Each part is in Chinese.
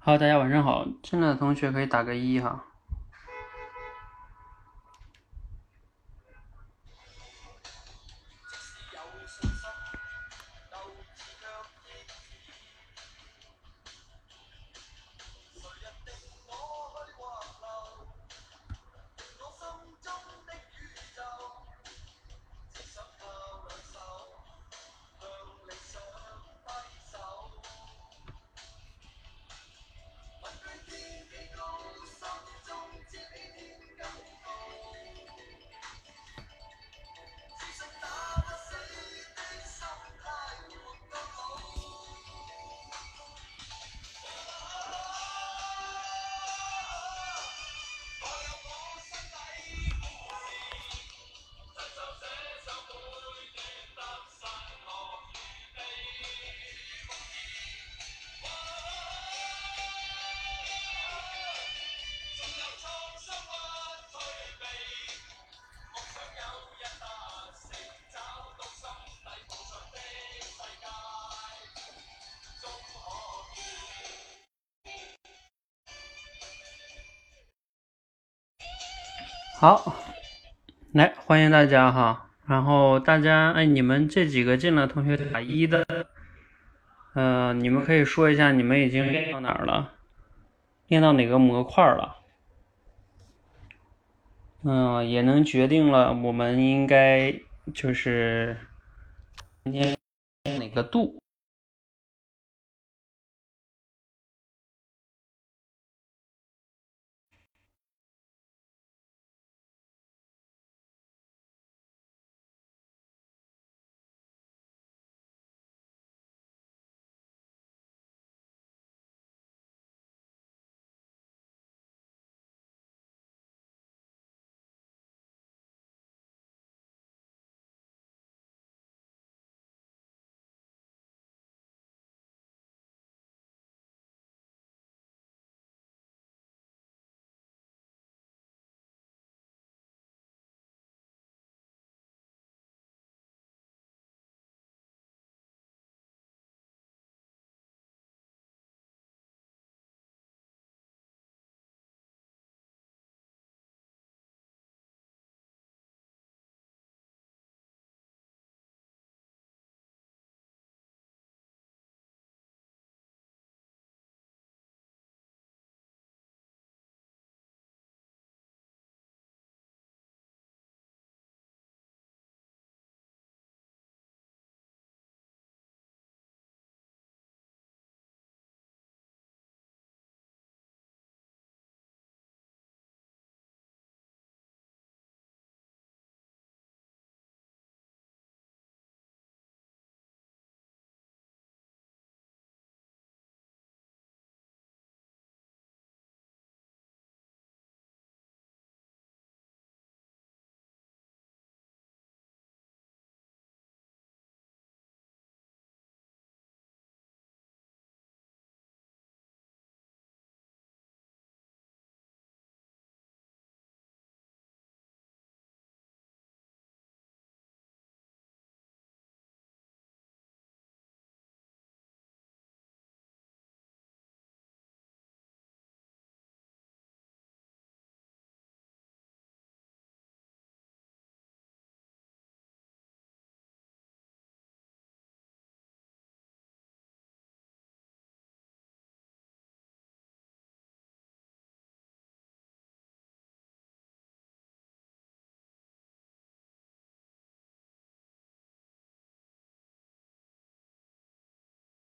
好，大家晚上好，进来的同学可以打个一哈。好，来欢迎大家哈。然后大家哎，你们这几个进了同学打一的，呃，你们可以说一下你们已经练到哪儿了，练到哪个模块了？嗯，也能决定了我们应该就是今天哪个度。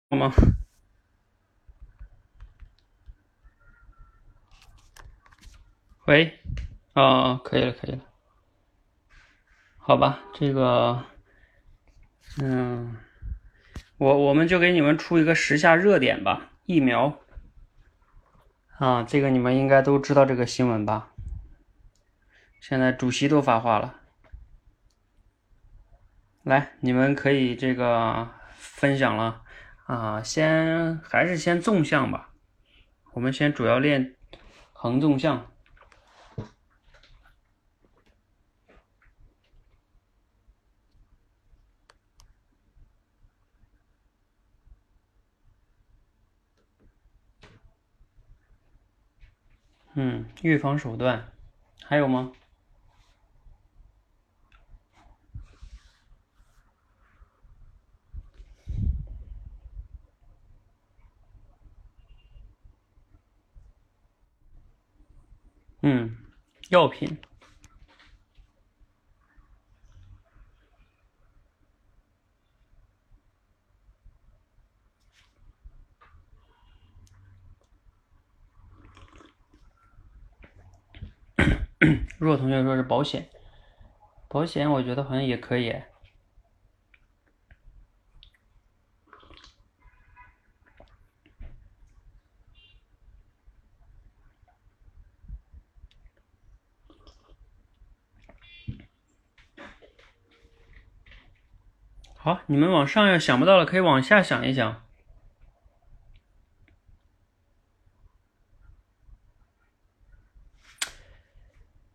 好吗？喂，啊，可以了，可以了。好吧，这个，嗯，我我们就给你们出一个时下热点吧，疫苗。啊，这个你们应该都知道这个新闻吧？现在主席都发话了，来，你们可以这个分享了。啊，先还是先纵向吧，我们先主要练横纵向。嗯，预防手段还有吗？嗯，药品。若同学说是保险，保险我觉得好像也可以。好，你们往上要想不到了，可以往下想一想。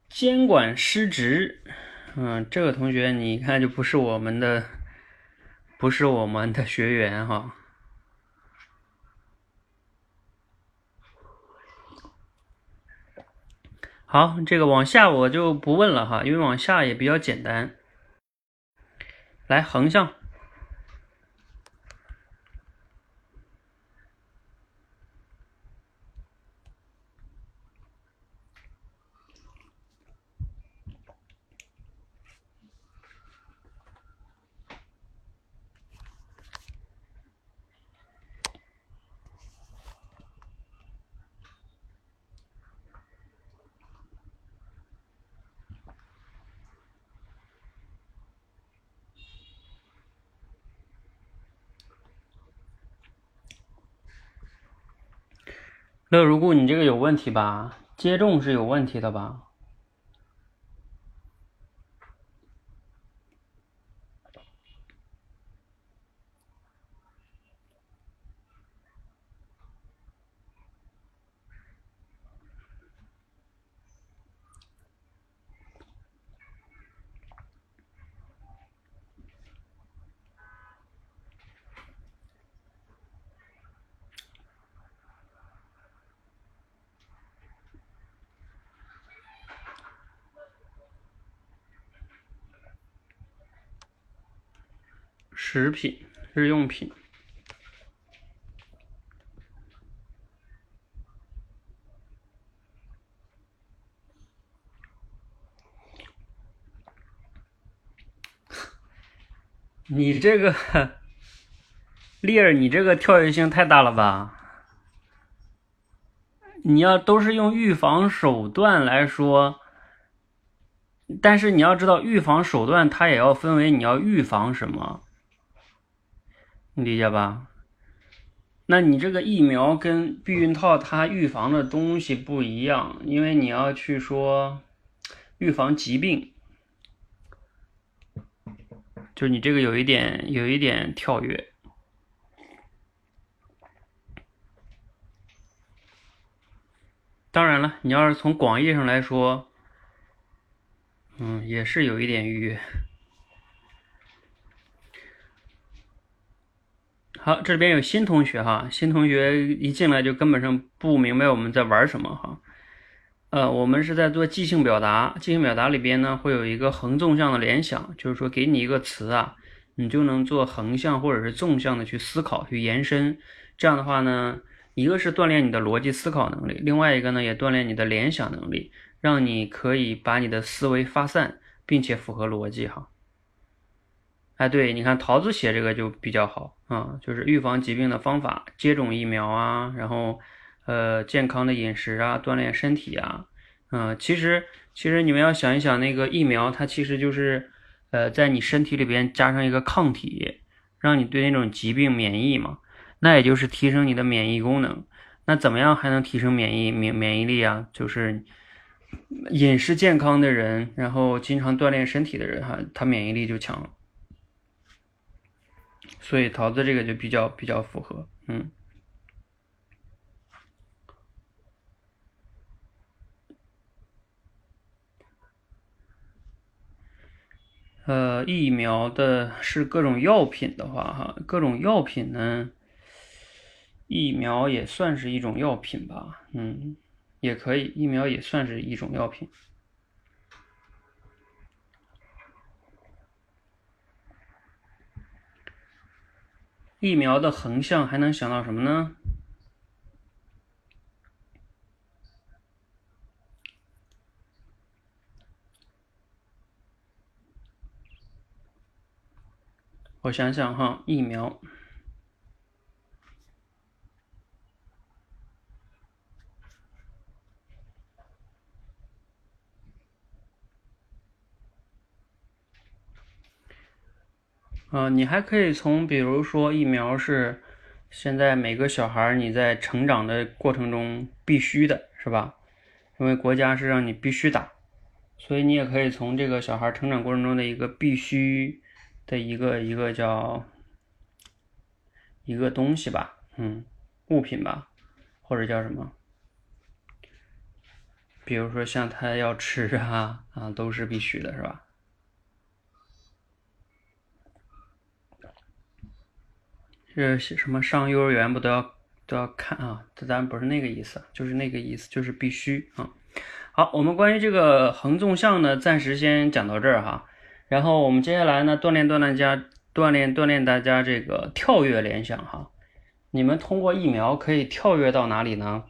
监管失职，嗯，这个同学你一看就不是我们的，不是我们的学员哈。好，这个往下我就不问了哈，因为往下也比较简单。来，横向。那如果，你这个有问题吧？接种是有问题的吧？食品、日用品，你这个丽儿，你这个跳跃性太大了吧？你要都是用预防手段来说，但是你要知道，预防手段它也要分为你要预防什么。你理解吧？那你这个疫苗跟避孕套，它预防的东西不一样，因为你要去说预防疾病，就你这个有一点有一点跳跃。当然了，你要是从广义上来说，嗯，也是有一点预约。好，这边有新同学哈，新同学一进来就根本上不明白我们在玩什么哈。呃，我们是在做即兴表达，即兴表达里边呢会有一个横纵向的联想，就是说给你一个词啊，你就能做横向或者是纵向的去思考、去延伸。这样的话呢，一个是锻炼你的逻辑思考能力，另外一个呢也锻炼你的联想能力，让你可以把你的思维发散，并且符合逻辑哈。哎，对，你看桃子写这个就比较好啊，就是预防疾病的方法，接种疫苗啊，然后呃健康的饮食啊，锻炼身体啊，嗯，其实其实你们要想一想，那个疫苗它其实就是呃在你身体里边加上一个抗体，让你对那种疾病免疫嘛，那也就是提升你的免疫功能。那怎么样还能提升免疫免免疫力啊？就是饮食健康的人，然后经常锻炼身体的人哈，他免疫力就强。所以桃子这个就比较比较符合，嗯，呃，疫苗的是各种药品的话，哈，各种药品呢，疫苗也算是一种药品吧，嗯，也可以，疫苗也算是一种药品。疫苗的横向还能想到什么呢？我想想哈，疫苗。啊，你还可以从，比如说疫苗是现在每个小孩你在成长的过程中必须的，是吧？因为国家是让你必须打，所以你也可以从这个小孩成长过程中的一个必须的一个一个叫一个东西吧，嗯，物品吧，或者叫什么？比如说像他要吃啊啊，都是必须的，是吧？这什么上幼儿园不都要都要看啊？这咱不是那个意思，就是那个意思，就是必须啊。好，我们关于这个横纵向呢，暂时先讲到这儿哈。然后我们接下来呢，锻炼锻炼家，锻炼锻炼大家这个跳跃联想哈。你们通过疫苗可以跳跃到哪里呢？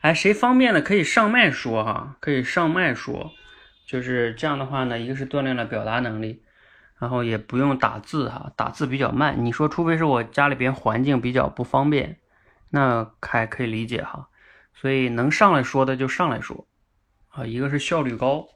哎，谁方便的可以上麦说哈，可以上麦说，就是这样的话呢，一个是锻炼了表达能力。然后也不用打字哈，打字比较慢。你说，除非是我家里边环境比较不方便，那还可以理解哈。所以能上来说的就上来说，啊，一个是效率高。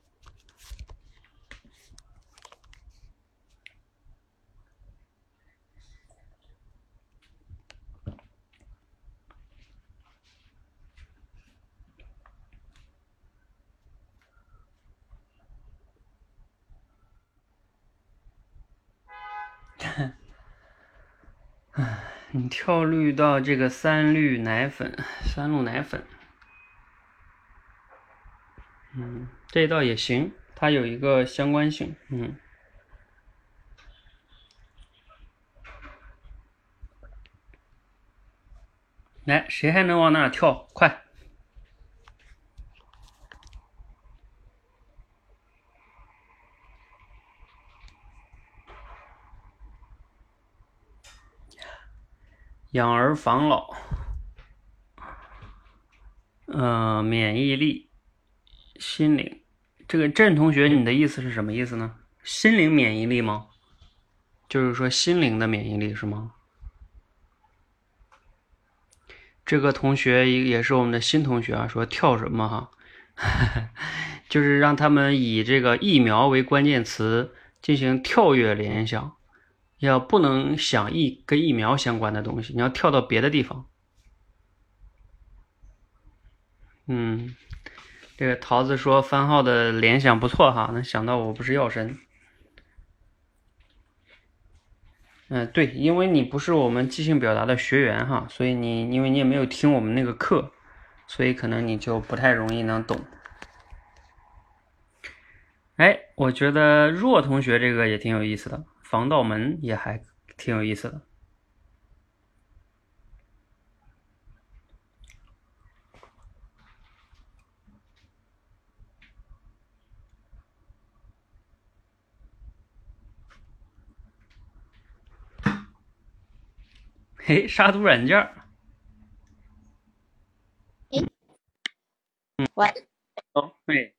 你跳绿到这个三绿奶粉、三鹿奶粉，嗯，这倒也行，它有一个相关性，嗯。来，谁还能往那跳？快！养儿防老，嗯，免疫力，心灵，这个郑同学，你的意思是什么意思呢？心灵免疫力吗？就是说心灵的免疫力是吗？这个同学也也是我们的新同学啊，说跳什么哈？就是让他们以这个疫苗为关键词进行跳跃联想。要不能想疫跟疫苗相关的东西，你要跳到别的地方。嗯，这个桃子说番号的联想不错哈，能想到我不是药神。嗯，对，因为你不是我们即兴表达的学员哈，所以你因为你也没有听我们那个课，所以可能你就不太容易能懂。哎，我觉得若同学这个也挺有意思的。防盗门也还挺有意思的。嘿，杀毒软件儿。嗯，喂。哦，对，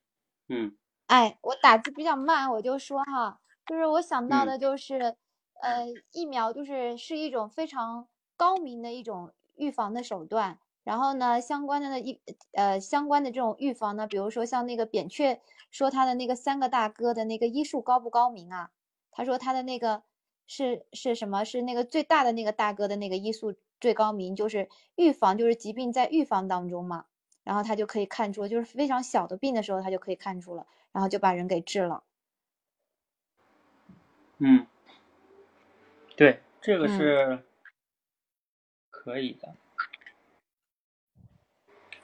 嗯。哎，我打字比较慢，我就说哈。就是我想到的，就是，呃，疫苗就是是一种非常高明的一种预防的手段。然后呢，相关的呢一呃相关的这种预防呢，比如说像那个扁鹊说他的那个三个大哥的那个医术高不高明啊？他说他的那个是是什么？是那个最大的那个大哥的那个医术最高明，就是预防，就是疾病在预防当中嘛。然后他就可以看出，就是非常小的病的时候，他就可以看出了，然后就把人给治了。嗯，对，这个是可以的，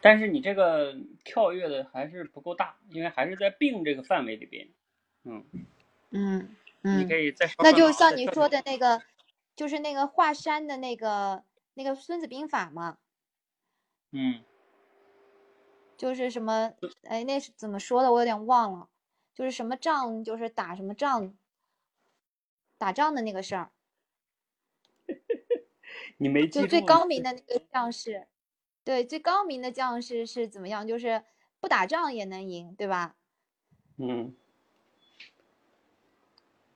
但是你这个跳跃的还是不够大，因为还是在病这个范围里边。嗯嗯嗯，你可以再那就像你说的那个，就是那个华山的那个那个《孙子兵法》嘛。嗯，就是什么，哎，那是怎么说的？我有点忘了，就是什么仗，就是打什么仗，打仗的那个事儿。你没记就最高明的那个将士，对，最高明的将士是怎么样？就是不打仗也能赢，对吧？嗯，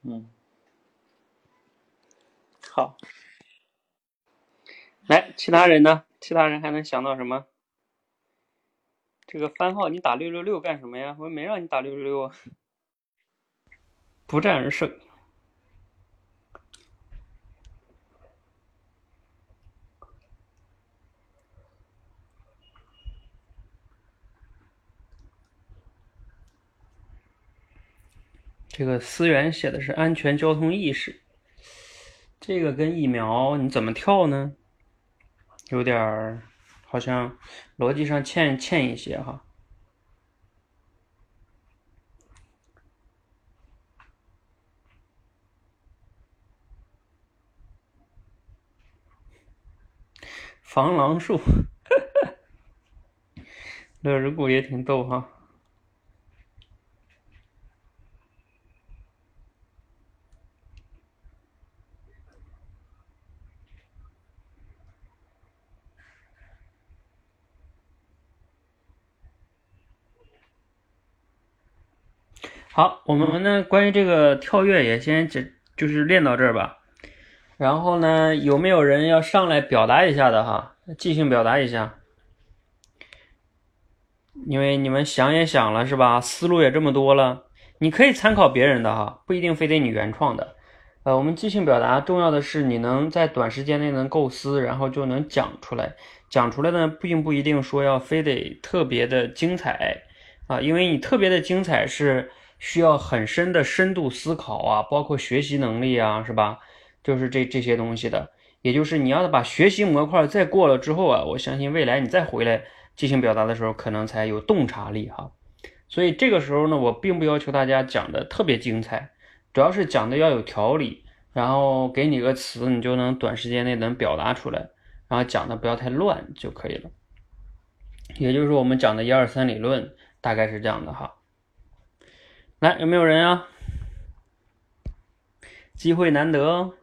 嗯，好，来，其他人呢？其他人还能想到什么？这个番号你打六六六干什么呀？我没让你打六六六啊！不战而胜。这个思源写的是安全交通意识，这个跟疫苗你怎么跳呢？有点儿好像逻辑上欠欠一些哈。防狼术，乐日谷也挺逗哈。好，我们呢，关于这个跳跃也先就就是练到这儿吧。然后呢，有没有人要上来表达一下的哈？即兴表达一下，因为你们想也想了是吧？思路也这么多了，你可以参考别人的哈，不一定非得你原创的。呃，我们即兴表达重要的是你能在短时间内能构思，然后就能讲出来。讲出来呢，并不一定说要非得特别的精彩啊，因为你特别的精彩是。需要很深的深度思考啊，包括学习能力啊，是吧？就是这这些东西的，也就是你要把学习模块再过了之后啊，我相信未来你再回来进行表达的时候，可能才有洞察力哈。所以这个时候呢，我并不要求大家讲的特别精彩，主要是讲的要有条理，然后给你个词，你就能短时间内能表达出来，然后讲的不要太乱就可以了。也就是我们讲的一二三理论大概是这样的哈。来，有没有人啊？机会难得哦。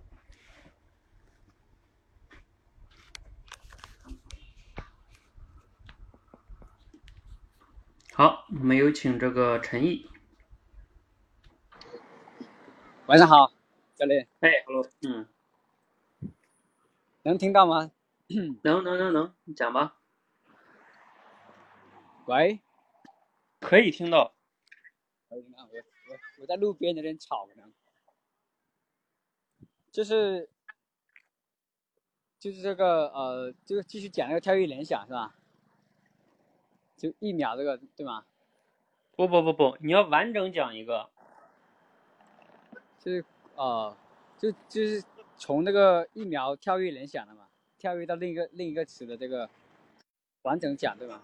好，我们有请这个陈毅。晚上好，教练。哎，hello，嗯，能听到吗？能能能能，你讲吧。喂，可以听到。我我我在路边有点吵可能，就是就是这个呃，就继续讲那个跳跃联想是吧？就一秒这个对吗？不不不不，你要完整讲一个。就是呃，就就是从那个疫苗跳跃联想的嘛，跳跃到另一个另一个词的这个完整讲对吗？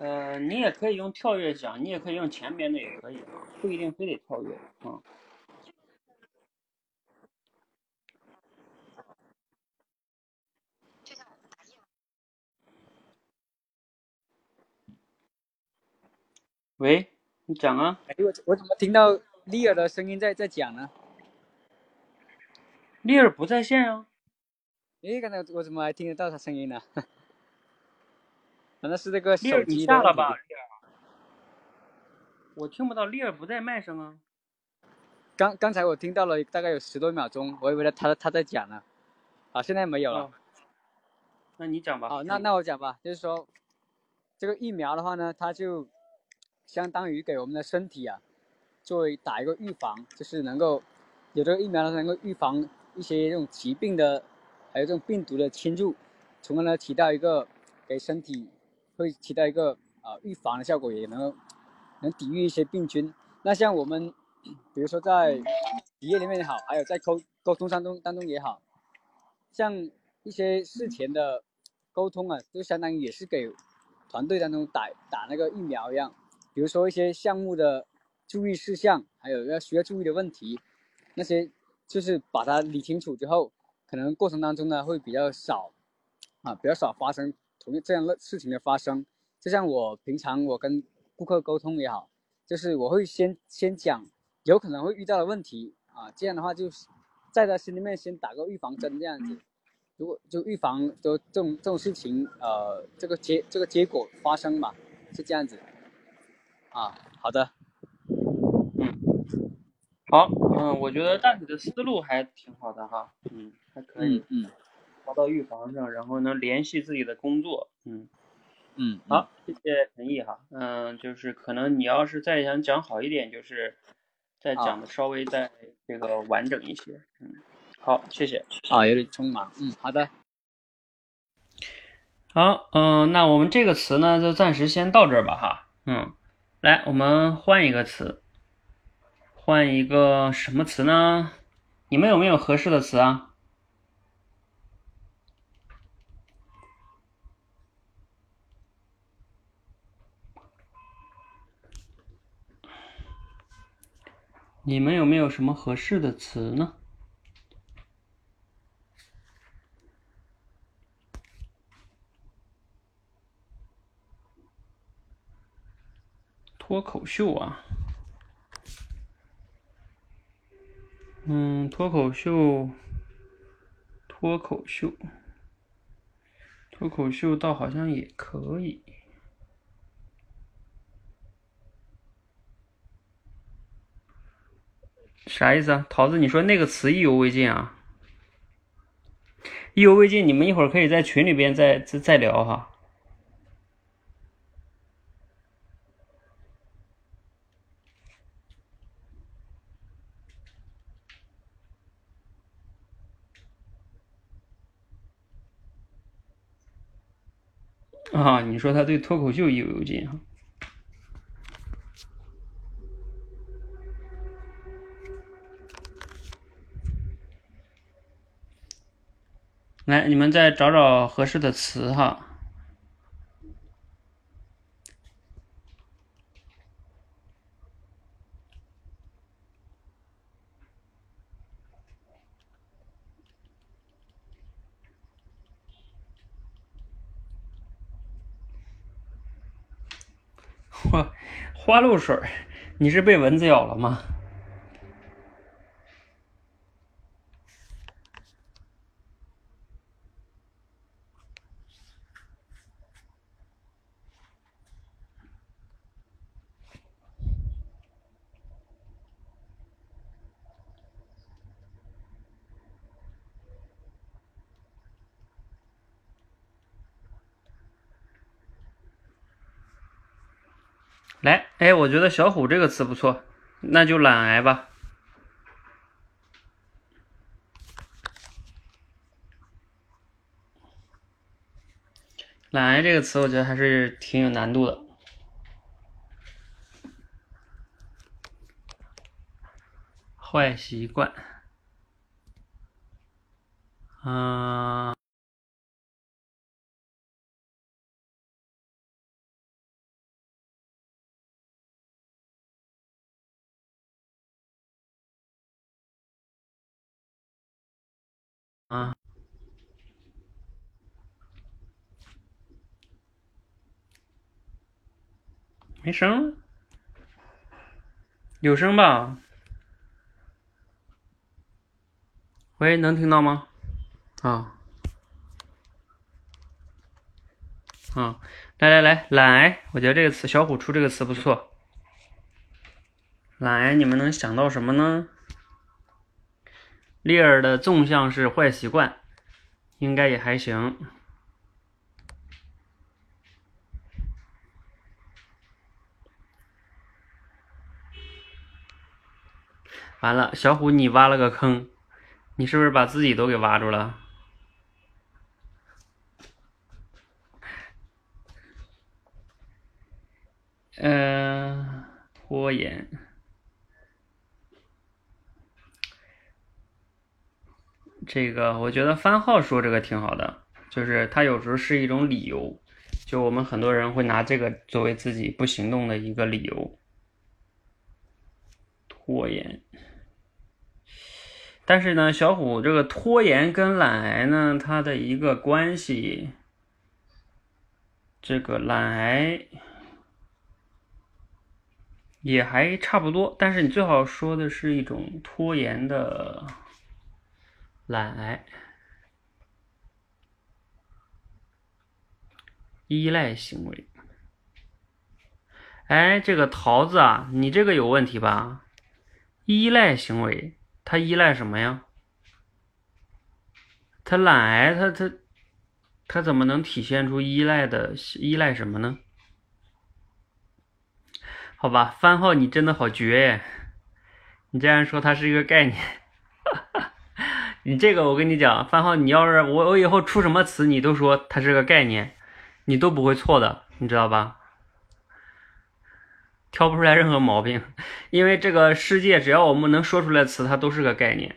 呃，你也可以用跳跃讲，你也可以用前面的也可以，不一定非得跳跃啊。喂，你讲啊。哎，我我怎么听到丽儿的声音在在讲呢？丽儿不在线啊。哎，刚才我怎么还听得到她声音呢？难道是这个手机下了吧？我听不到，丽儿不在麦上啊。刚刚才我听到了大概有十多秒钟，我以为他他他在讲呢。啊，现在没有了。那你讲吧。好，那那我讲吧，就是说，这个疫苗的话呢，它就相当于给我们的身体啊，作为打一个预防，就是能够有这个疫苗呢，能够预防一些这种疾病的，还有这种病毒的侵入，从而呢起到一个给身体。会起到一个啊预防的效果，也能能抵御一些病菌。那像我们，比如说在企业里面也好，还有在沟沟通当中当中也好，像一些事前的沟通啊，就相当于也是给团队当中打打那个疫苗一样。比如说一些项目的注意事项，还有要需要注意的问题，那些就是把它理清楚之后，可能过程当中呢会比较少啊，比较少发生。同这样的事情的发生，就像我平常我跟顾客沟通也好，就是我会先先讲有可能会遇到的问题啊，这样的话就在他心里面先打个预防针这样子。如果就预防就这种这种事情，呃，这个结这个结果发生嘛，是这样子。啊，好的，嗯，好，嗯，我觉得大体的思路还挺好的哈，嗯，还可以，嗯，抓到预防上，然后能联系自己的工作，嗯，嗯，好，谢谢陈毅哈，嗯，就是可能你要是再想讲好一点，就是再讲的稍微再这个完整一些，嗯。好，谢谢。啊，有点匆忙。嗯，好的。好，嗯，那我们这个词呢，就暂时先到这儿吧，哈。嗯，来，我们换一个词，换一个什么词呢？你们有没有合适的词啊？你们有没有什么合适的词呢？脱口秀啊，嗯，脱口秀，脱口秀，脱口秀倒好像也可以，啥意思啊？桃子，你说那个词意犹未尽啊？意犹未尽，你们一会儿可以在群里边再再再聊哈。啊，你说他对脱口秀意犹未尽哈？来，你们再找找合适的词哈。花花露水，你是被蚊子咬了吗？来，哎，我觉得“小虎”这个词不错，那就懒癌吧。懒癌这个词，我觉得还是挺有难度的。坏习惯，嗯。啊，没声有声吧？喂，能听到吗？啊，啊，来来来，懒癌，我觉得这个词，小虎出这个词不错。懒癌，你们能想到什么呢？利尔的纵向是坏习惯，应该也还行。完了，小虎，你挖了个坑，你是不是把自己都给挖住了？嗯，拖延。这个我觉得番号说这个挺好的，就是它有时候是一种理由，就我们很多人会拿这个作为自己不行动的一个理由，拖延。但是呢，小虎这个拖延跟懒癌呢，它的一个关系，这个懒癌也还差不多，但是你最好说的是一种拖延的懒癌。依赖行为，哎，这个桃子啊，你这个有问题吧？依赖行为，他依赖什么呀？他懒癌，他他他怎么能体现出依赖的依赖什么呢？好吧，番号你真的好绝耶！你这样说它是一个概念，哈 哈你这个我跟你讲，番号，你要是我我以后出什么词，你都说它是个概念。你都不会错的，你知道吧？挑不出来任何毛病，因为这个世界只要我们能说出来词，它都是个概念。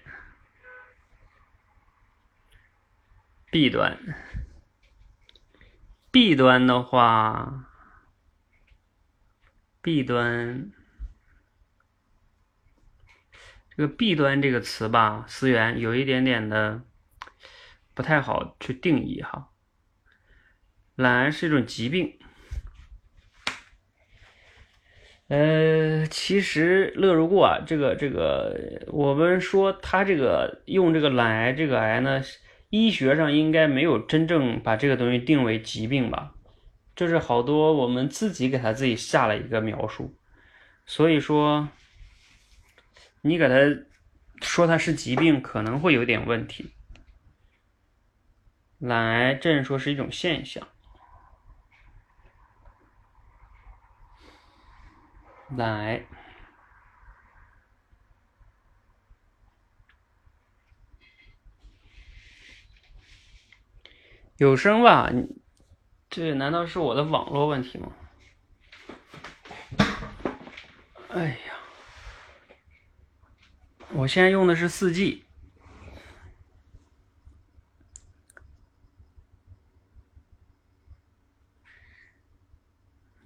弊端，弊端的话，弊端，这个弊端这个词吧，思源有一点点的不太好去定义哈。懒癌是一种疾病，呃，其实乐如故啊，这个这个，我们说他这个用这个懒癌这个癌呢，医学上应该没有真正把这个东西定为疾病吧，就是好多我们自己给他自己下了一个描述，所以说你给他说他是疾病可能会有点问题，懒癌症说是一种现象。懒癌，有声吧？这难道是我的网络问题吗？哎呀，我现在用的是四 G，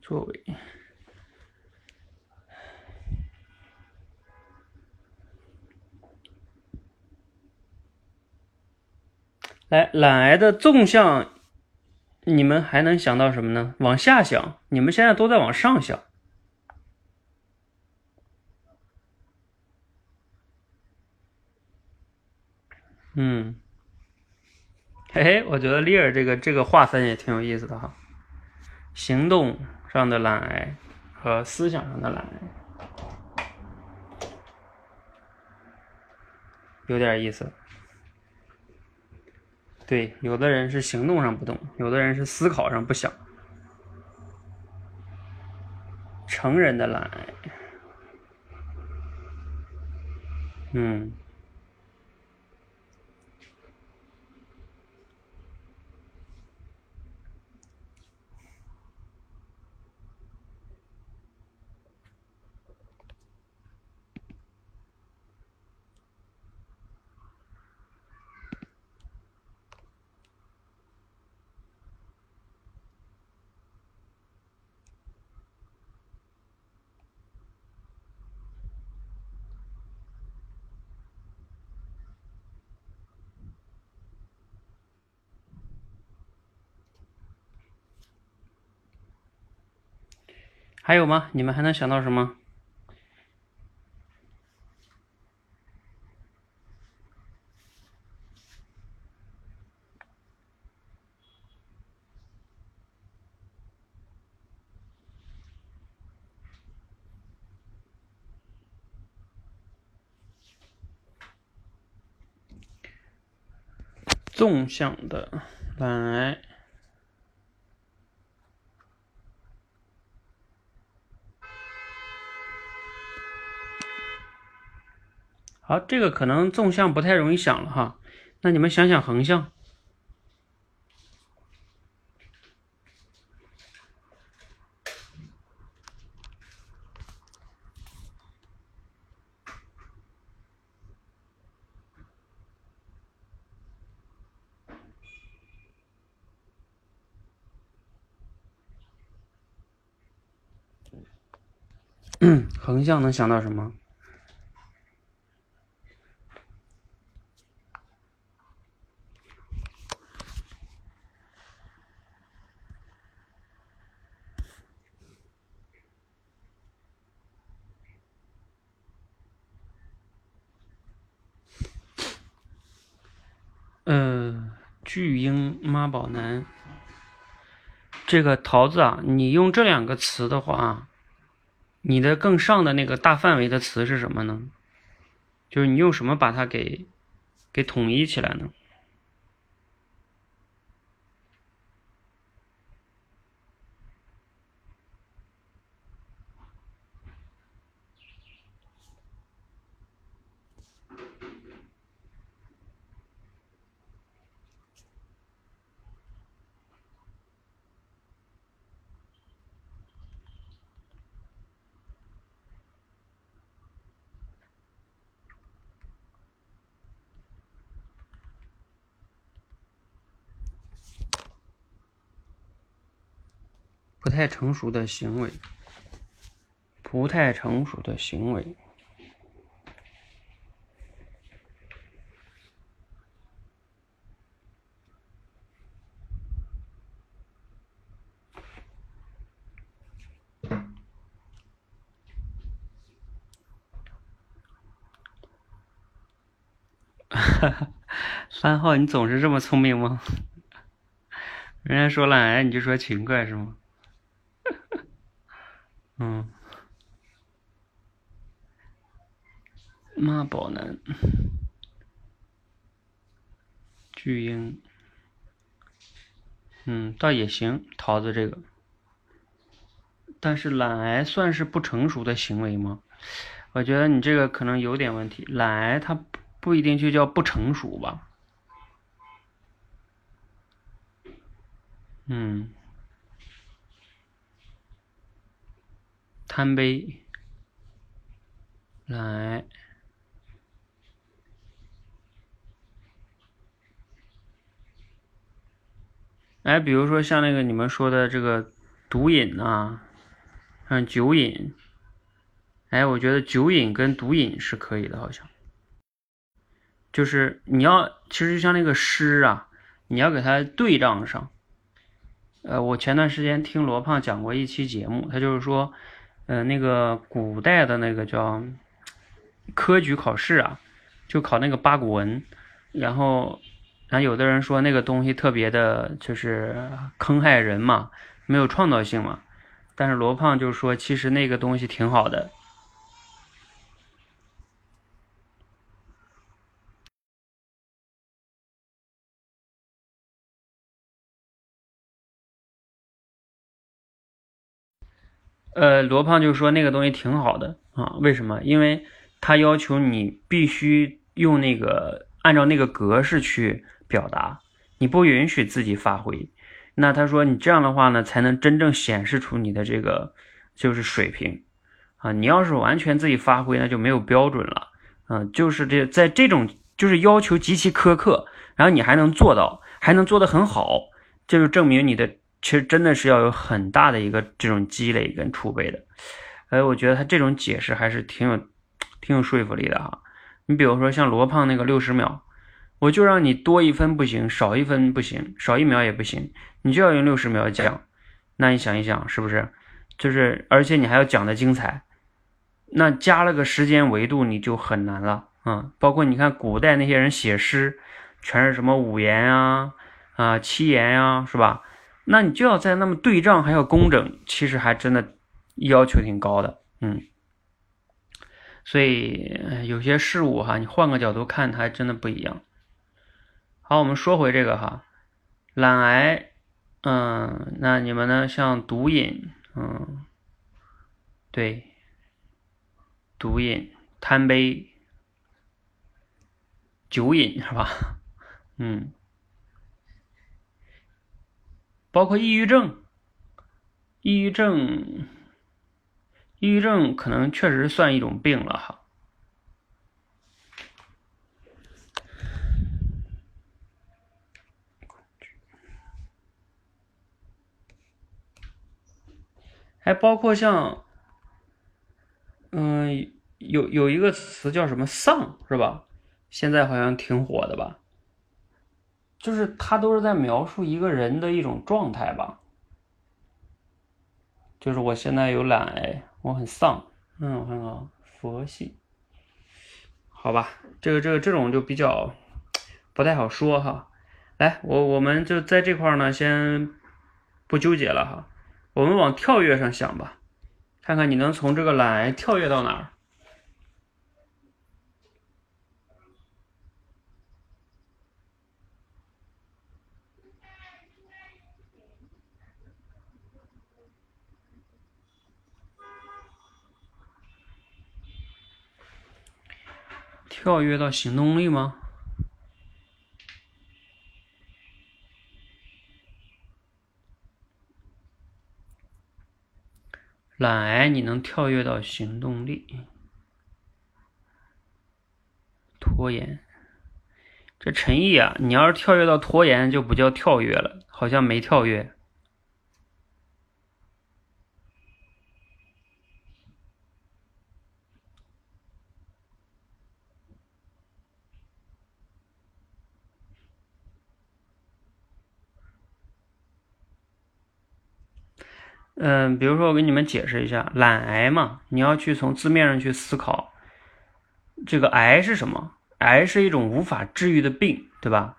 座位。来，懒癌的纵向，你们还能想到什么呢？往下想，你们现在都在往上想。嗯，嘿嘿，我觉得利尔这个这个划分也挺有意思的哈。行动上的懒癌和思想上的懒癌，有点意思。对，有的人是行动上不动，有的人是思考上不想。成人的懒癌，嗯。还有吗？你们还能想到什么？纵向的来。好，这个可能纵向不太容易想了哈，那你们想想横向。横向能想到什么？呃，巨婴妈宝男，这个桃子啊，你用这两个词的话，你的更上的那个大范围的词是什么呢？就是你用什么把它给给统一起来呢？不太成熟的行为，不太成熟的行为。哈哈，三号，你总是这么聪明吗？人家说懒癌，你就说勤快是吗？嗯，妈宝男，巨婴，嗯，倒也行，桃子这个，但是懒癌算是不成熟的行为吗？我觉得你这个可能有点问题，懒癌它不一定就叫不成熟吧？嗯。贪杯，来，哎，比如说像那个你们说的这个毒瘾啊，像酒瘾，哎，我觉得酒瘾跟毒瘾是可以的，好像，就是你要，其实就像那个诗啊，你要给它对仗上。呃，我前段时间听罗胖讲过一期节目，他就是说。呃，那个古代的那个叫科举考试啊，就考那个八股文，然后，然后有的人说那个东西特别的，就是坑害人嘛，没有创造性嘛。但是罗胖就说，其实那个东西挺好的。呃，罗胖就说那个东西挺好的啊，为什么？因为他要求你必须用那个按照那个格式去表达，你不允许自己发挥。那他说你这样的话呢，才能真正显示出你的这个就是水平啊。你要是完全自己发挥，那就没有标准了。嗯，就是这在这种就是要求极其苛刻，然后你还能做到，还能做得很好，这就证明你的。其实真的是要有很大的一个这种积累跟储备的，哎，我觉得他这种解释还是挺有挺有说服力的哈。你比如说像罗胖那个六十秒，我就让你多一分不行，少一分不行，少一秒也不行，你就要用六十秒讲。那你想一想，是不是？就是而且你还要讲的精彩，那加了个时间维度你就很难了啊。包括你看古代那些人写诗，全是什么五言啊啊七言呀，是吧？那你就要在那么对仗，还要工整，其实还真的要求挺高的，嗯。所以有些事物哈，你换个角度看，它还真的不一样。好，我们说回这个哈，懒癌，嗯，那你们呢？像毒瘾，嗯，对，毒瘾、贪杯、酒瘾是吧？嗯。包括抑郁症，抑郁症，抑郁症可能确实算一种病了哈。还包括像，嗯，有有一个词叫什么“丧”是吧？现在好像挺火的吧？就是他都是在描述一个人的一种状态吧，就是我现在有懒癌，我很丧，嗯，我看看佛系，好吧，这个这个这种就比较不太好说哈。来，我我们就在这块呢，先不纠结了哈，我们往跳跃上想吧，看看你能从这个懒癌跳跃到哪儿。跳跃到行动力吗？懒癌你能跳跃到行动力？拖延，这陈毅啊，你要是跳跃到拖延，就不叫跳跃了，好像没跳跃。嗯，比如说我给你们解释一下，懒癌嘛，你要去从字面上去思考，这个癌是什么？癌是一种无法治愈的病，对吧？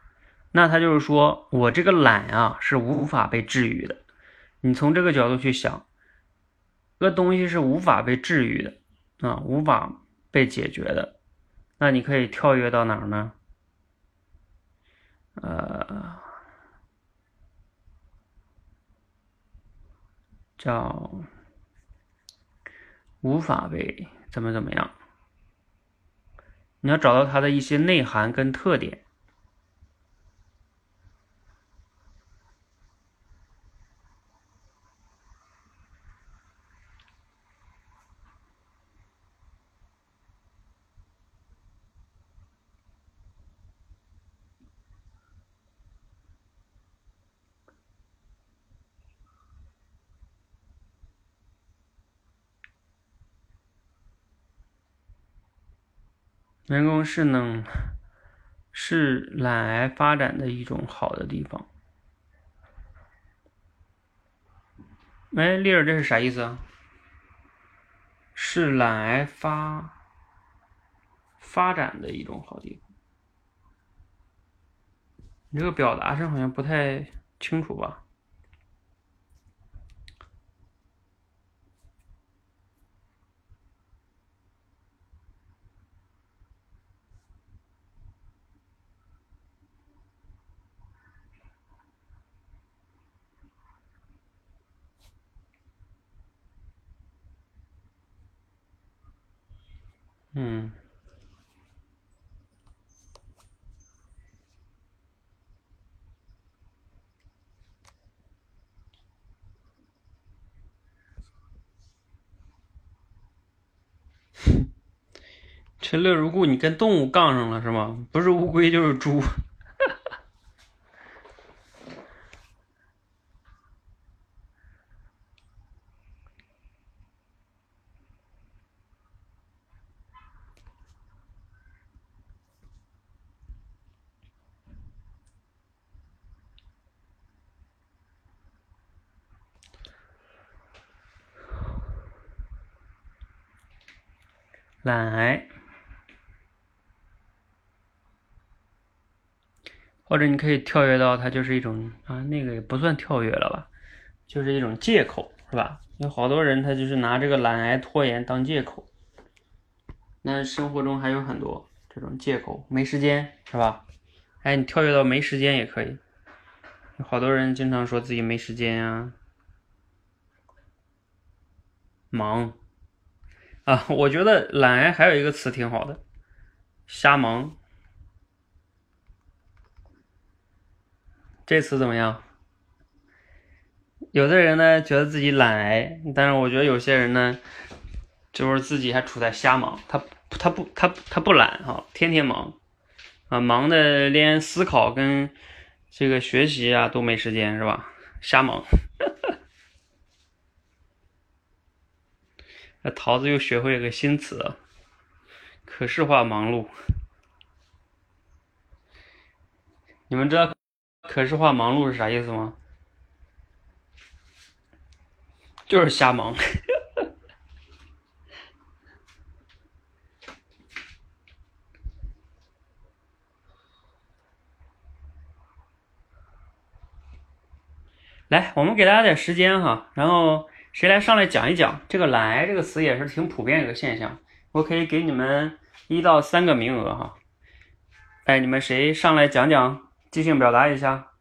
那他就是说我这个懒啊是无法被治愈的。你从这个角度去想，这个东西是无法被治愈的啊，无法被解决的。那你可以跳跃到哪儿呢？呃。叫无法被怎么怎么样？你要找到它的一些内涵跟特点。人工智能是懒癌发展的一种好的地方。哎，丽儿，这是啥意思啊？是懒癌发发展的一种好地方。你这个表达上好像不太清楚吧？嗯，陈乐如故，你跟动物杠上了是吗？不是乌龟就是猪。懒癌，或者你可以跳跃到它就是一种啊，那个也不算跳跃了吧，就是一种借口，是吧？有好多人他就是拿这个懒癌拖延当借口，那生活中还有很多这种借口，没时间，是吧？哎，你跳跃到没时间也可以，有好多人经常说自己没时间呀，忙。啊，我觉得懒癌还有一个词挺好的，瞎忙。这词怎么样？有的人呢觉得自己懒癌，但是我觉得有些人呢，就是自己还处在瞎忙。他他不他他不懒哈，天天忙啊，忙的连思考跟这个学习啊都没时间是吧？瞎忙。那桃子又学会了个新词，可视化忙碌。你们知道可视化忙碌是啥意思吗？就是瞎忙。来我们给大家点时间哈然后谁来上来讲一讲这个懒癌这个词也是挺普遍一个现象。我可以给你们一到三个名额哈。哎你们谁上来讲讲即兴表达一下？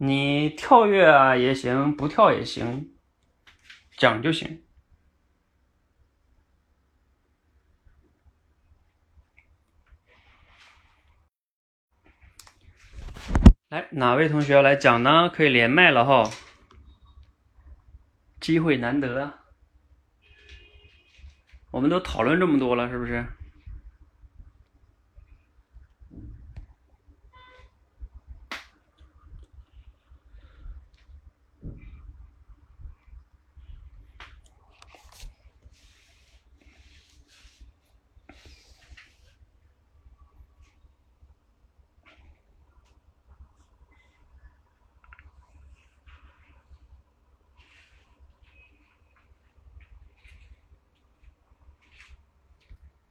你跳跃啊也行，不跳也行，讲就行。来，哪位同学要来讲呢？可以连麦了哈，机会难得。我们都讨论这么多了，是不是？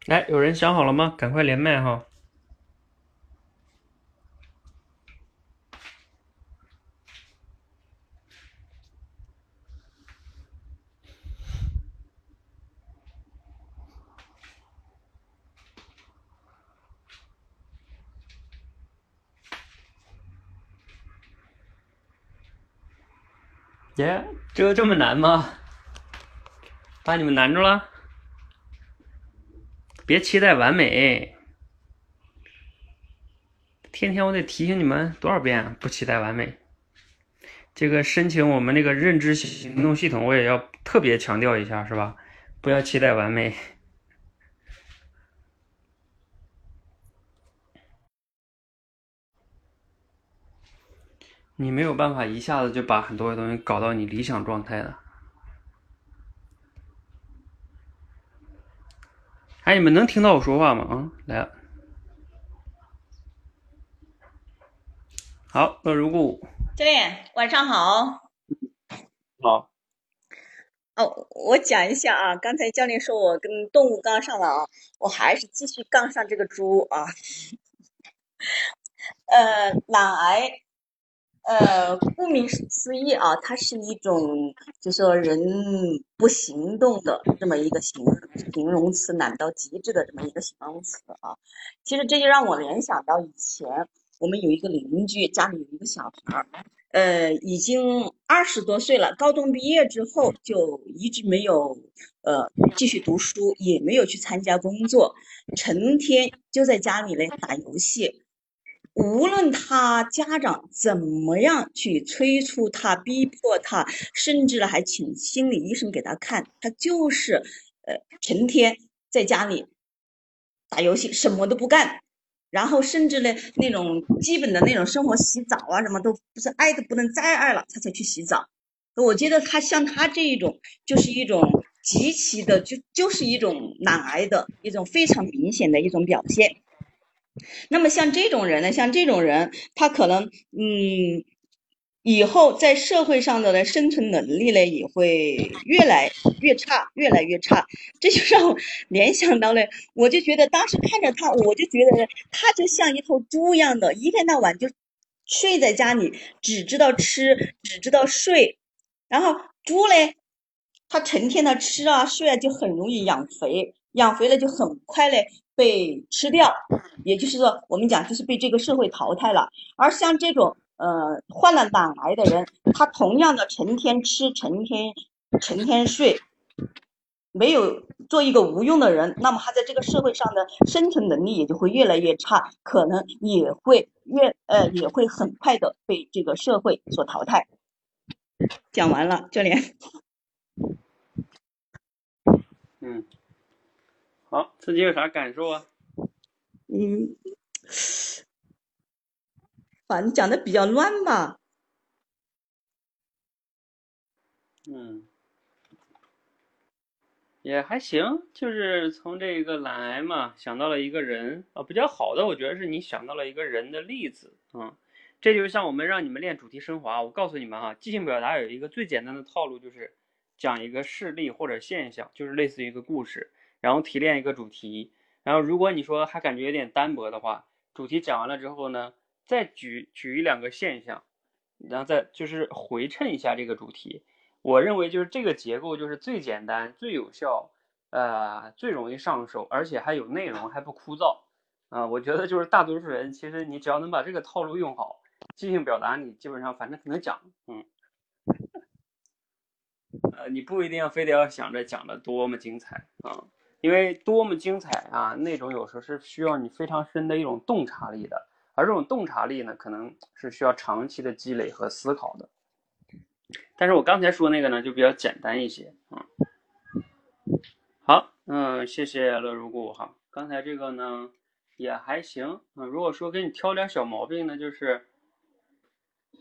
来，有人想好了吗？赶快连麦哈！耶，这这么难吗？把你们难住了？别期待完美，天天我得提醒你们多少遍，不期待完美。这个申请我们那个认知行动系统，我也要特别强调一下，是吧？不要期待完美。你没有办法一下子就把很多东西搞到你理想状态的。哎，你们能听到我说话吗？啊，来了。好，乐如故。教练，晚上好。好。哦，我讲一下啊，刚才教练说我跟动物杠上了啊，我还是继续杠上这个猪啊。呃，懒癌。呃，顾名思义啊，它是一种就说人不行动的这么一个形形容词，懒到极致的这么一个形容词啊。其实这就让我联想到以前我们有一个邻居家里有一个小孩儿，呃，已经二十多岁了，高中毕业之后就一直没有呃继续读书，也没有去参加工作，成天就在家里呢打游戏。无论他家长怎么样去催促他、逼迫他，甚至还请心理医生给他看，他就是呃成天在家里打游戏，什么都不干。然后甚至呢，那种基本的那种生活，洗澡啊什么都不是爱的不能再爱了，他才去洗澡。我觉得他像他这一种，就是一种极其的，就就是一种懒癌的一种非常明显的一种表现。那么像这种人呢，像这种人，他可能嗯，以后在社会上的生存能力呢也会越来越差，越来越差。这就让我联想到了，我就觉得当时看着他，我就觉得他就像一头猪一样的，一天到晚就睡在家里，只知道吃，只知道睡。然后猪嘞，它成天的吃啊睡啊，就很容易养肥，养肥了就很快嘞。被吃掉，也就是说，我们讲就是被这个社会淘汰了。而像这种呃患了懒癌的人，他同样的成天吃，成天成天睡，没有做一个无用的人，那么他在这个社会上的生存能力也就会越来越差，可能也会越呃也会很快的被这个社会所淘汰。讲完了，教练。嗯。好，自己有啥感受啊？嗯，反正讲的比较乱吧。嗯，也还行，就是从这个懒癌嘛，想到了一个人啊，比较好的，我觉得是你想到了一个人的例子啊。这就是像我们让你们练主题升华，我告诉你们哈，即兴表达有一个最简单的套路，就是讲一个事例或者现象，就是类似于一个故事。然后提炼一个主题，然后如果你说还感觉有点单薄的话，主题讲完了之后呢，再举举一两个现象，然后再就是回衬一下这个主题。我认为就是这个结构就是最简单、最有效，呃，最容易上手，而且还有内容，还不枯燥。啊、我觉得就是大多数人，其实你只要能把这个套路用好，即兴表达你基本上反正能讲，嗯。呃，你不一定要非得要想着讲的多么精彩啊，因为多么精彩啊，那种有时候是需要你非常深的一种洞察力的，而这种洞察力呢，可能是需要长期的积累和思考的。但是我刚才说那个呢，就比较简单一些啊。好，嗯，谢谢乐如故哈。刚才这个呢也还行啊。如果说给你挑点小毛病呢，就是，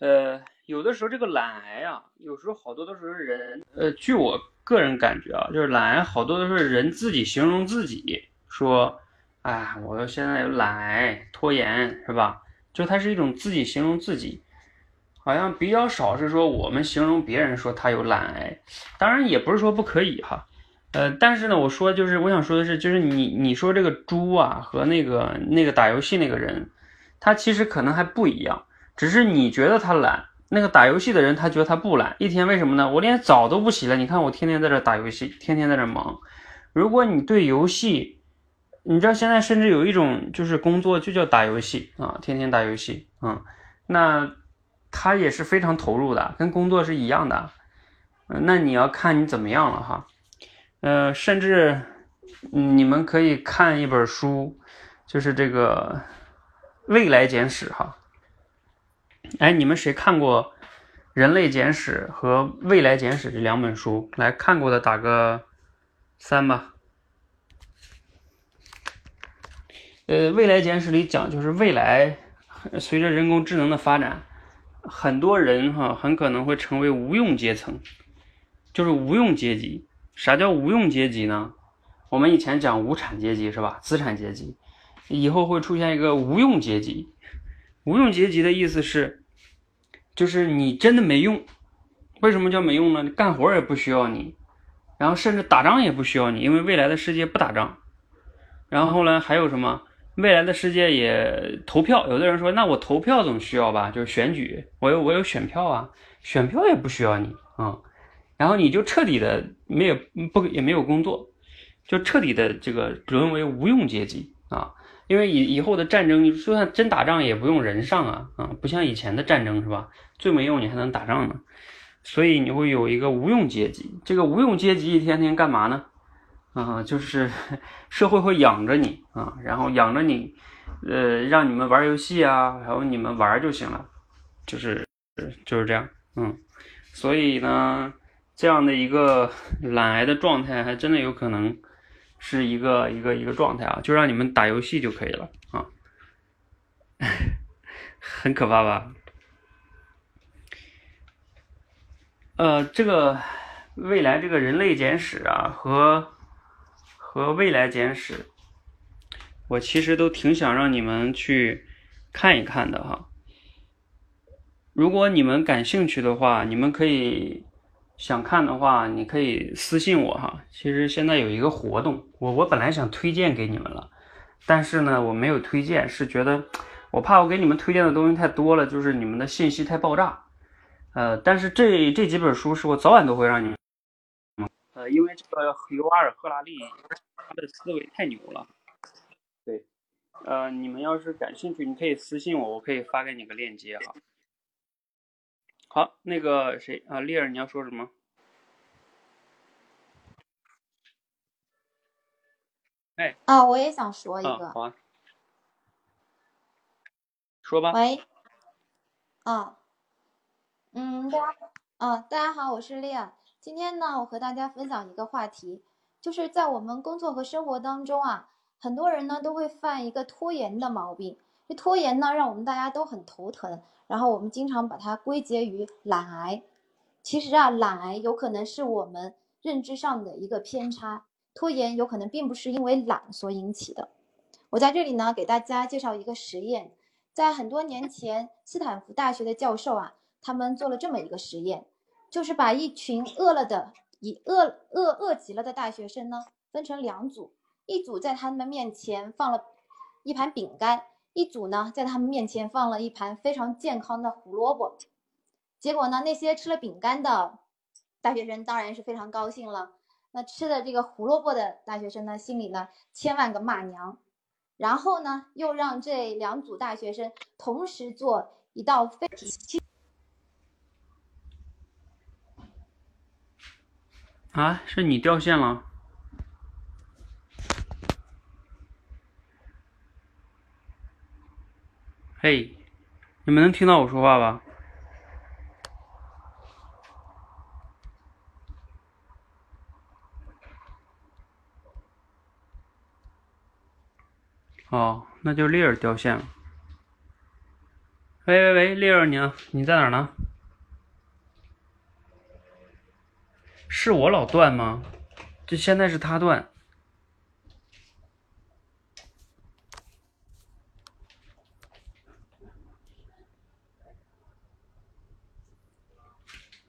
呃，有的时候这个懒癌啊，有时候好多都是人，呃，据我个人感觉啊，就是懒癌好多都是人自己形容自己，说，哎，我现在有懒癌、拖延，是吧？就它是一种自己形容自己，好像比较少是说我们形容别人说他有懒癌，当然也不是说不可以哈，呃，但是呢，我说就是我想说的是，就是你你说这个猪啊和那个那个打游戏那个人，他其实可能还不一样，只是你觉得他懒，那个打游戏的人他觉得他不懒，一天为什么呢？我连澡都不洗了，你看我天天在这打游戏，天天在这忙。如果你对游戏，你知道现在甚至有一种就是工作就叫打游戏啊，天天打游戏，嗯，那他也是非常投入的，跟工作是一样的。那你要看你怎么样了哈，呃，甚至你们可以看一本书，就是这个《未来简史》哈。哎，你们谁看过《人类简史》和《未来简史》这两本书？来看过的打个三吧。呃，《未来简史》里讲就是未来随着人工智能的发展，很多人哈很可能会成为无用阶层，就是无用阶级。啥叫无用阶级呢？我们以前讲无产阶级是吧？资产阶级，以后会出现一个无用阶级。无用阶级的意思是，就是你真的没用。为什么叫没用呢？干活也不需要你，然后甚至打仗也不需要你，因为未来的世界不打仗。然后呢，还有什么？未来的世界也投票。有的人说，那我投票总需要吧？就是选举，我有我有选票啊，选票也不需要你啊、然后你就彻底的没有不也没有工作，就彻底的这个沦为无用阶级啊。因为以以后的战争，就算真打仗也不用人上啊啊，不像以前的战争是吧？最没用你还能打仗呢，所以你会有一个无用阶级。这个无用阶级一天天干嘛呢？啊，就是 社会会养着你啊，然后养着你，呃，让你们玩游戏啊，然后你们玩就行了，就是就是这样，嗯，所以呢，这样的一个懒癌的状态，还真的有可能是一个一个一个状态啊，就让你们打游戏就可以了啊，很可怕吧？呃，这个未来这个人类简史啊和和未来简史，我其实都挺想让你们去看一看的哈。如果你们感兴趣的话，你们可以想看的话，你可以私信我哈。其实现在有一个活动，我我本来想推荐给你们了，但是呢，我没有推荐，是觉得我怕我给你们推荐的东西太多了，就是你们的信息太爆炸。呃，但是这这几本书是我早晚都会让你们，呃，因为这个尤瓦尔·赫拉利他的思维太牛了。对，呃，你们要是感兴趣，你可以私信我，我可以发给你个链接哈。好，那个谁啊，丽儿，你要说什么？哎，啊，我也想说一啊，个，好啊，说吧。喂，啊，嗯，大家，啊，大家好，我是丽儿。今天呢，我和大家分享一个话题，就是在我们工作和生活当中啊，很多人呢都会犯一个拖延的毛病。这拖延呢，让我们大家都很头疼，然后我们经常把它归结于懒癌。其实啊，懒癌有可能是我们认知上的一个偏差，拖延有可能并不是因为懒所引起的。我在这里呢，给大家介绍一个实验，在很多年前，斯坦福大学的教授啊，他们做了这么一个实验，就是把一群饿了的、已饿饿饿极了的大学生呢，分成两组，一组在他们面前放了一盘饼干，一组呢在他们面前放了一盘非常健康的胡萝卜。结果呢，那些吃了饼干的大学生当然是非常高兴了。那吃的这个胡萝卜的大学生呢，心里呢千万个骂娘。然后呢，又让这两组大学生同时做一道非啊，是你掉线了？嘿，你们能听到我说话吧？哦，那就丽儿掉线了。喂喂喂，丽儿，你呢？你在哪儿呢？是我老断吗？这现在是他断。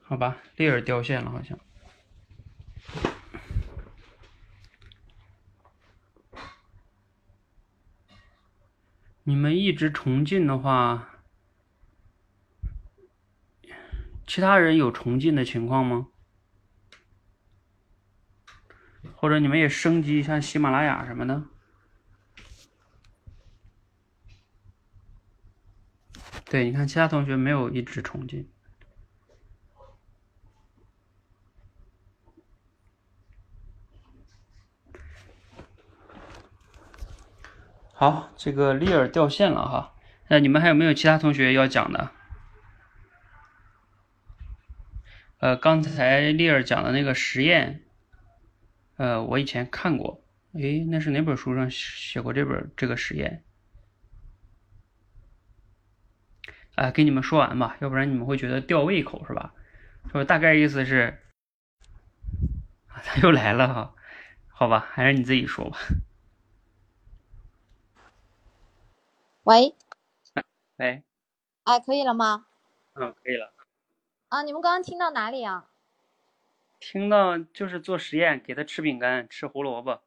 好吧，丽儿掉线了，好像。你们一直重进的话，其他人有重进的情况吗？或者你们也升级一下喜马拉雅什么的？对，你看其他同学没有一直重进。好，这个丽儿掉线了哈。那你们还有没有其他同学要讲的？呃，刚才丽儿讲的那个实验，呃，我以前看过。诶，那是哪本书上写过这本这个实验？啊，给你们说完吧，要不然你们会觉得吊胃口是吧？说大概意思是，他又来了哈。好吧，还是你自己说吧。喂，喂，哎，可以了吗？嗯，可以了。啊，你们刚刚听到哪里啊？听到就是做实验，给他吃饼干，吃胡萝卜。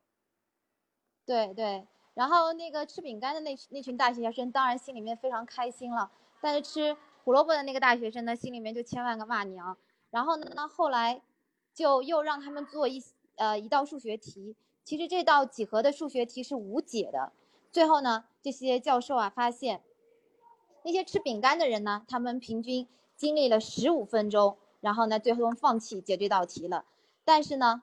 对对，然后那个吃饼干的那那群大学生当然心里面非常开心了，但是吃胡萝卜的那个大学生呢，心里面就千万个骂娘。然后呢，后来就又让他们做一呃一道数学题，其实这道几何的数学题是无解的。最后呢，这些教授啊发现，那些吃饼干的人呢，他们平均经历了十五分钟，然后呢，最后放弃解这道题了。但是呢，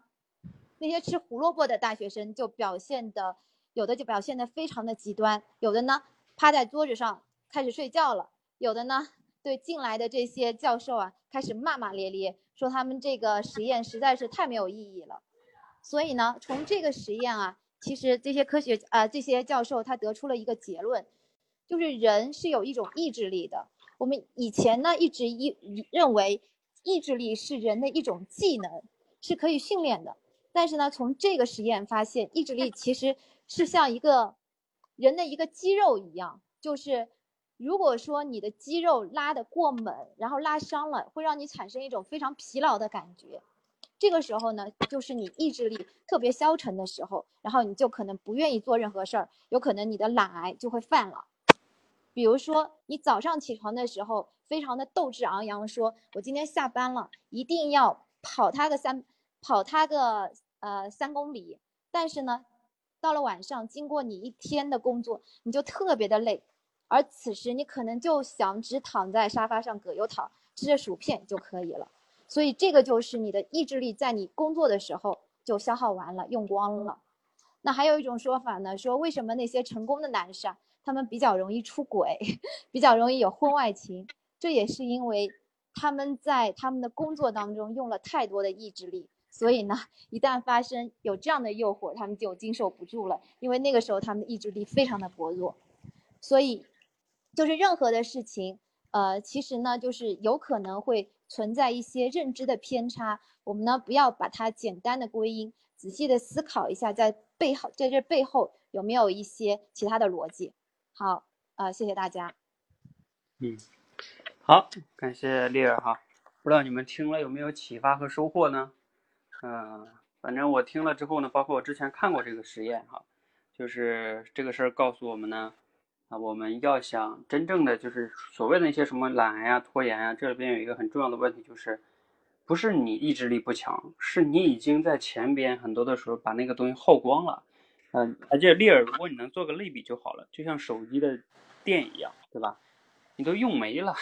那些吃胡萝卜的大学生就表现的，有的就表现的非常的极端，有的呢趴在桌子上开始睡觉了，有的呢对进来的这些教授啊开始骂骂咧咧，说他们这个实验实在是太没有意义了。所以呢，从这个实验啊。其实这些科学啊，这些教授他得出了一个结论，就是人是有一种意志力的。我们以前呢一直一认为意志力是人的一种技能，是可以训练的。但是呢，从这个实验发现，意志力其实是像一个人的一个肌肉一样，就是如果说你的肌肉拉得过猛，然后拉伤了，会让你产生一种非常疲劳的感觉。这个时候呢，就是你意志力特别消沉的时候，然后你就可能不愿意做任何事儿，有可能你的懒癌就会犯了。比如说，你早上起床的时候非常的斗志昂扬，说我今天下班了一定要跑它个三跑它个呃三公里，但是呢，到了晚上经过你一天的工作，你就特别的累，而此时你可能就想只躺在沙发上葛优躺，吃着薯片就可以了。所以这个就是你的意志力在你工作的时候就消耗完了，用光了。那还有一种说法呢，说为什么那些成功的男士啊，他们比较容易出轨，比较容易有婚外情？这也是因为他们在他们的工作当中用了太多的意志力。所以呢，一旦发生有这样的诱惑，他们就经受不住了，因为那个时候他们的意志力非常的薄弱。所以，就是任何的事情，呃，其实呢，就是有可能会。存在一些认知的偏差，我们呢不要把它简单的归因，仔细的思考一下，在背后在这背后有没有一些其他的逻辑。好，呃，谢谢大家。嗯，好，感谢丽儿哈，不知道你们听了有没有启发和收获呢？嗯，反正我听了之后呢，包括我之前看过这个实验哈，就是这个事儿告诉我们呢，啊，我们要想真正的就是所谓的那些什么懒呀、拖延呀，这里边有一个很重要的问题，就是不是你意志力不强，是你已经在前边很多的时候把那个东西耗光了。嗯，而且利尔，如果你能做个类比就好了，就像手机的电一样，对吧？你都用没了，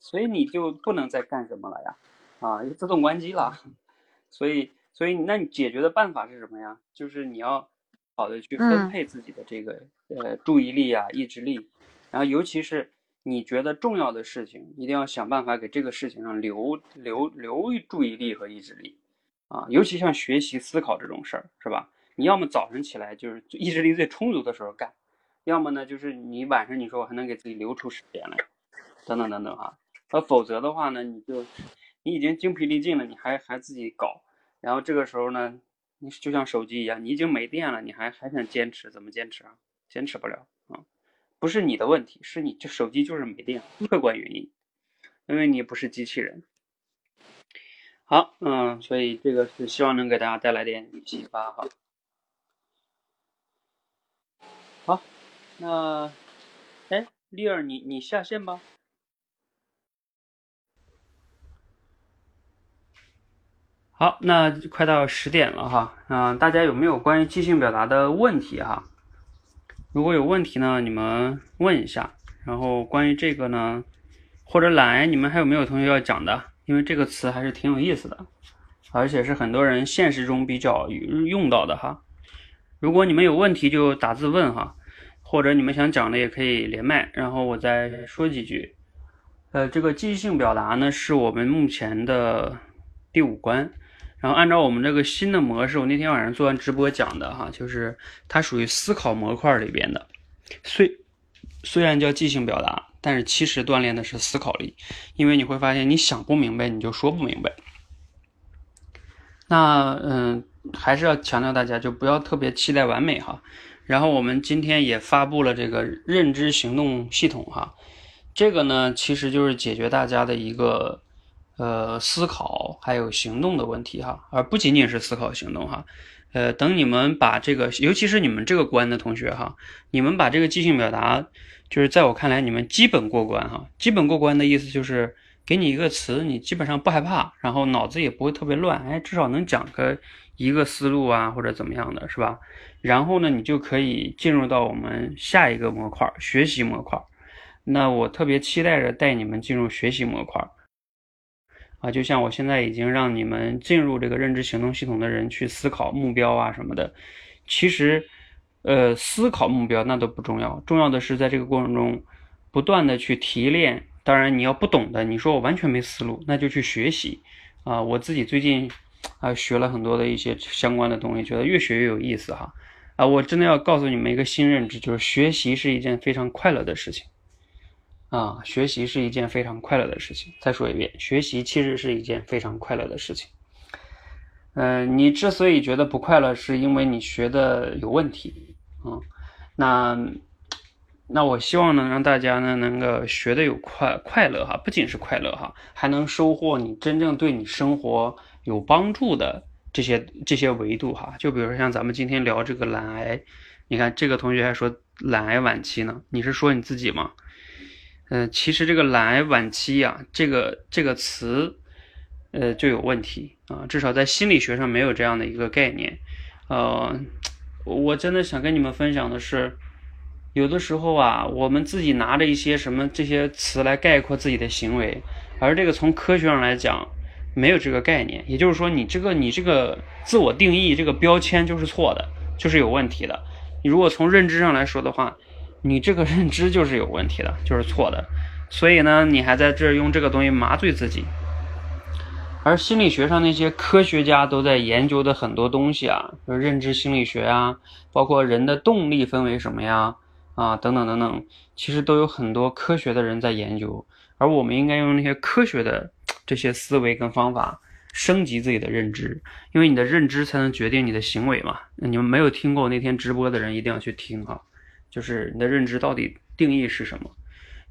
所以你就不能再干什么了呀，啊，就自动关机了。所以，所以那你解决的办法是什么呀？就是你要好的去分配自己的这个呃注意力啊、意志力，然后尤其是你觉得重要的事情，一定要想办法给这个事情上留留留注意力和意志力啊，尤其像学习、思考这种事儿，是吧？你要么早晨起来就是意志力最充足的时候干，要么呢就是你晚上你说我还能给自己留出时间来，等等等等哈。那否则的话呢，你就你已经精疲力尽了，你还还自己搞，然后这个时候呢，你就像手机一样，你已经没电了，你还还想坚持，怎么坚持啊？坚持不了啊！不是你的问题，是你这手机就是没电，客观原因，因为你不是机器人。好，嗯，所以这个是希望能给大家带来点启发哈。好，那，哎，丽儿，你你下线吧。好，那快到十点了哈，嗯，大家有没有关于即兴表达的问题哈？如果有问题呢，你们问一下。然后关于这个呢，或者懒，你们还有没有同学要讲的？因为这个词还是挺有意思的，而且是很多人现实中比较用到的哈。如果你们有问题就打字问哈，或者你们想讲的也可以连麦，然后我再说几句。呃，这个即兴表达呢是我们目前的第五关，然后按照我们这个新的模式，我那天晚上做完直播讲的哈，就是它属于思考模块里边的。虽虽然叫即兴表达，但是其实锻炼的是思考力，因为你会发现你想不明白你就说不明白。那嗯。还是要强调大家就不要特别期待完美哈。然后我们今天也发布了这个认知行动系统哈，这个呢其实就是解决大家的一个呃思考还有行动的问题哈，而不仅仅是思考行动哈。呃，等你们把这个，尤其是你们这个关的同学哈，你们把这个即兴表达，就是在我看来你们基本过关哈。基本过关的意思就是给你一个词，你基本上不害怕，然后脑子也不会特别乱，哎，至少能讲个。一个思路啊，或者怎么样的是吧？然后呢，你就可以进入到我们下一个模块——学习模块。那我特别期待着带你们进入学习模块啊！就像我现在已经让你们进入这个认知行动系统的人去思考目标啊什么的。其实，呃，思考目标那都不重要，重要的是在这个过程中不断的去提炼。当然，你要不懂的，你说我完全没思路，那就去学习啊！我自己最近。啊，学了很多的一些相关的东西，觉得越学越有意思哈。啊，我真的要告诉你们一个新认知，就是学习是一件非常快乐的事情。啊，学习是一件非常快乐的事情。再说一遍，学习其实是一件非常快乐的事情。嗯，你之所以觉得不快乐，是因为你学的有问题。嗯，那那我希望能让大家呢能够学的有快快乐哈，不仅是快乐哈，还能收获你真正对你生活。有帮助的这些这些维度哈，就比如说像咱们今天聊这个懒癌，你看这个同学还说懒癌晚期呢，你是说你自己吗？嗯，其实这个懒癌晚期呀，这个这个词，呃就有问题啊，至少在心理学上没有这样的一个概念。呃，我真的想跟你们分享的是，有的时候啊，我们自己拿着一些什么这些词来概括自己的行为，而这个从科学上来讲。没有这个概念，也就是说，你这个你这个自我定义这个标签就是错的，就是有问题的。你如果从认知上来说的话，你这个认知就是有问题的，就是错的。所以呢，你还在这用这个东西麻醉自己。而心理学上那些科学家都在研究的很多东西啊，就认知心理学啊，包括人的动力分为什么呀，啊等等等等，其实都有很多科学的人在研究。而我们应该用那些科学的。这些思维跟方法升级自己的认知，因为你的认知才能决定你的行为嘛。你们没有听过那天直播的人一定要去听哈，就是你的认知到底定义是什么？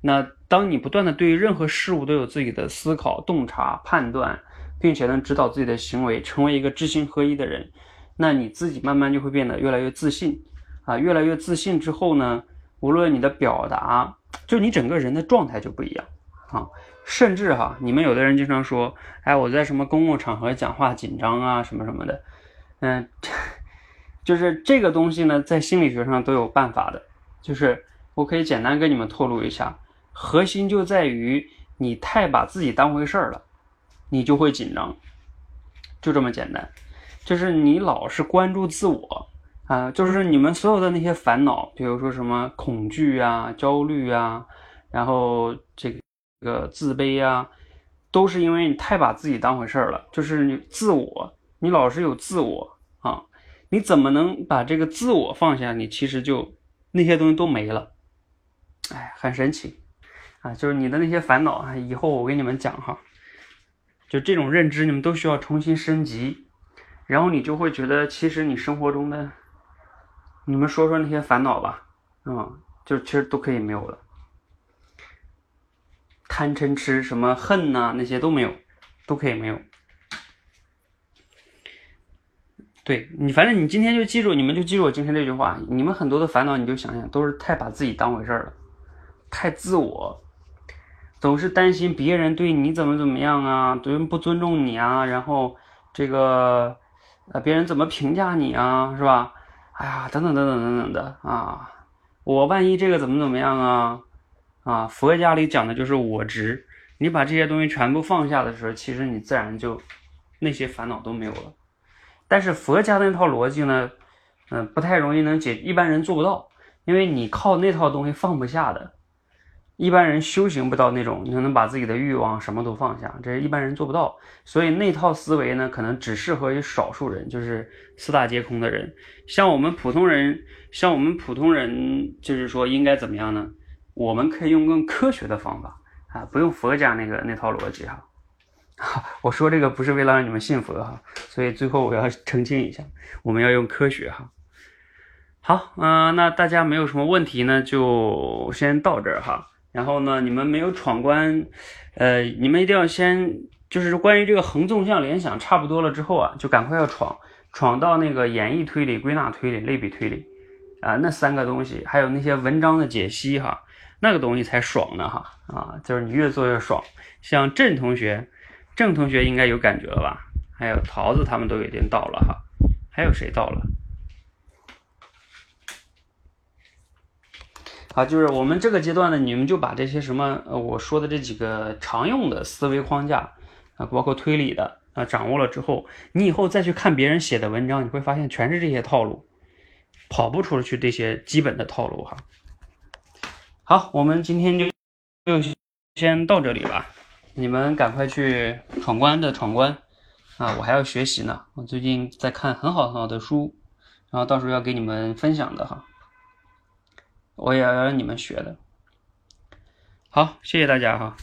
那当你不断的对于任何事物都有自己的思考、洞察、判断，并且能指导自己的行为，成为一个知行合一的人，那你自己慢慢就会变得越来越自信啊，越来越自信之后呢，无论你的表达，就你整个人的状态就不一样啊。甚至哈，你们有的人经常说，哎，我在什么公共场合讲话紧张啊，什么什么的，嗯，就是这个东西呢，在心理学上都有办法的，就是我可以简单跟你们透露一下，核心就在于你太把自己当回事儿了，你就会紧张，就这么简单，就是你老是关注自我啊，就是你们所有的那些烦恼，比如说什么恐惧啊、焦虑啊，然后这个。这个自卑啊，都是因为你太把自己当回事儿了，就是你自我，你老是有自我啊，你怎么能把这个自我放下？你其实就那些东西都没了，哎，很神奇啊！就是你的那些烦恼啊，以后我跟你们讲哈，就这种认知，你们都需要重新升级，然后你就会觉得，其实你生活中的，你们说说那些烦恼吧，嗯，就其实都可以没有了。贪嗔痴什么恨呐，那些都没有，都可以没有。对你，反正你今天就记住，你们就记住我今天这句话。你们很多的烦恼，你就想想，都是太把自己当回事儿了，太自我，总是担心别人对你怎么怎么样啊，别人不尊重你啊，然后这个呃别人怎么评价你啊，是吧？哎呀，等等等等等等的啊，我万一这个怎么怎么样啊？啊，佛家里讲的就是我执，你把这些东西全部放下的时候，其实你自然就那些烦恼都没有了。但是佛家那套逻辑呢，嗯，不太容易能解，一般人做不到，因为你靠那套东西放不下的，一般人修行不到那种，你能把自己的欲望什么都放下，这一般人做不到。所以那套思维呢，可能只适合于少数人，就是四大皆空的人。像我们普通人，像我们普通人，就是说应该怎么样呢？我们可以用更科学的方法啊，不用佛家那个那套逻辑哈。我说这个不是为了让你们信佛哈，所以最后我要澄清一下，我们要用科学哈。好，嗯，那大家没有什么问题呢，就先到这儿哈。然后呢，你们没有闯关，呃，你们一定要先就是关于这个横纵向联想差不多了之后啊，就赶快要闯，闯到那个演绎推理、归纳推理、类比推理啊，那三个东西，还有那些文章的解析哈。那个东西才爽呢哈啊，就是你越做越爽。像郑同学，郑同学应该有感觉了吧？还有桃子他们都已经到了哈，还有谁到了？好，就是我们这个阶段呢，你们就把这些什么呃我说的这几个常用的思维框架啊，包括推理的啊，掌握了之后，你以后再去看别人写的文章，你会发现全是这些套路，跑不出去这些基本的套路哈。好，我们今天就就先到这里吧。你们赶快去闯关的闯关啊！我还要学习呢。我最近在看很好很好的书，然后到时候要给你们分享的哈。我也要让你们学的。好，谢谢大家哈。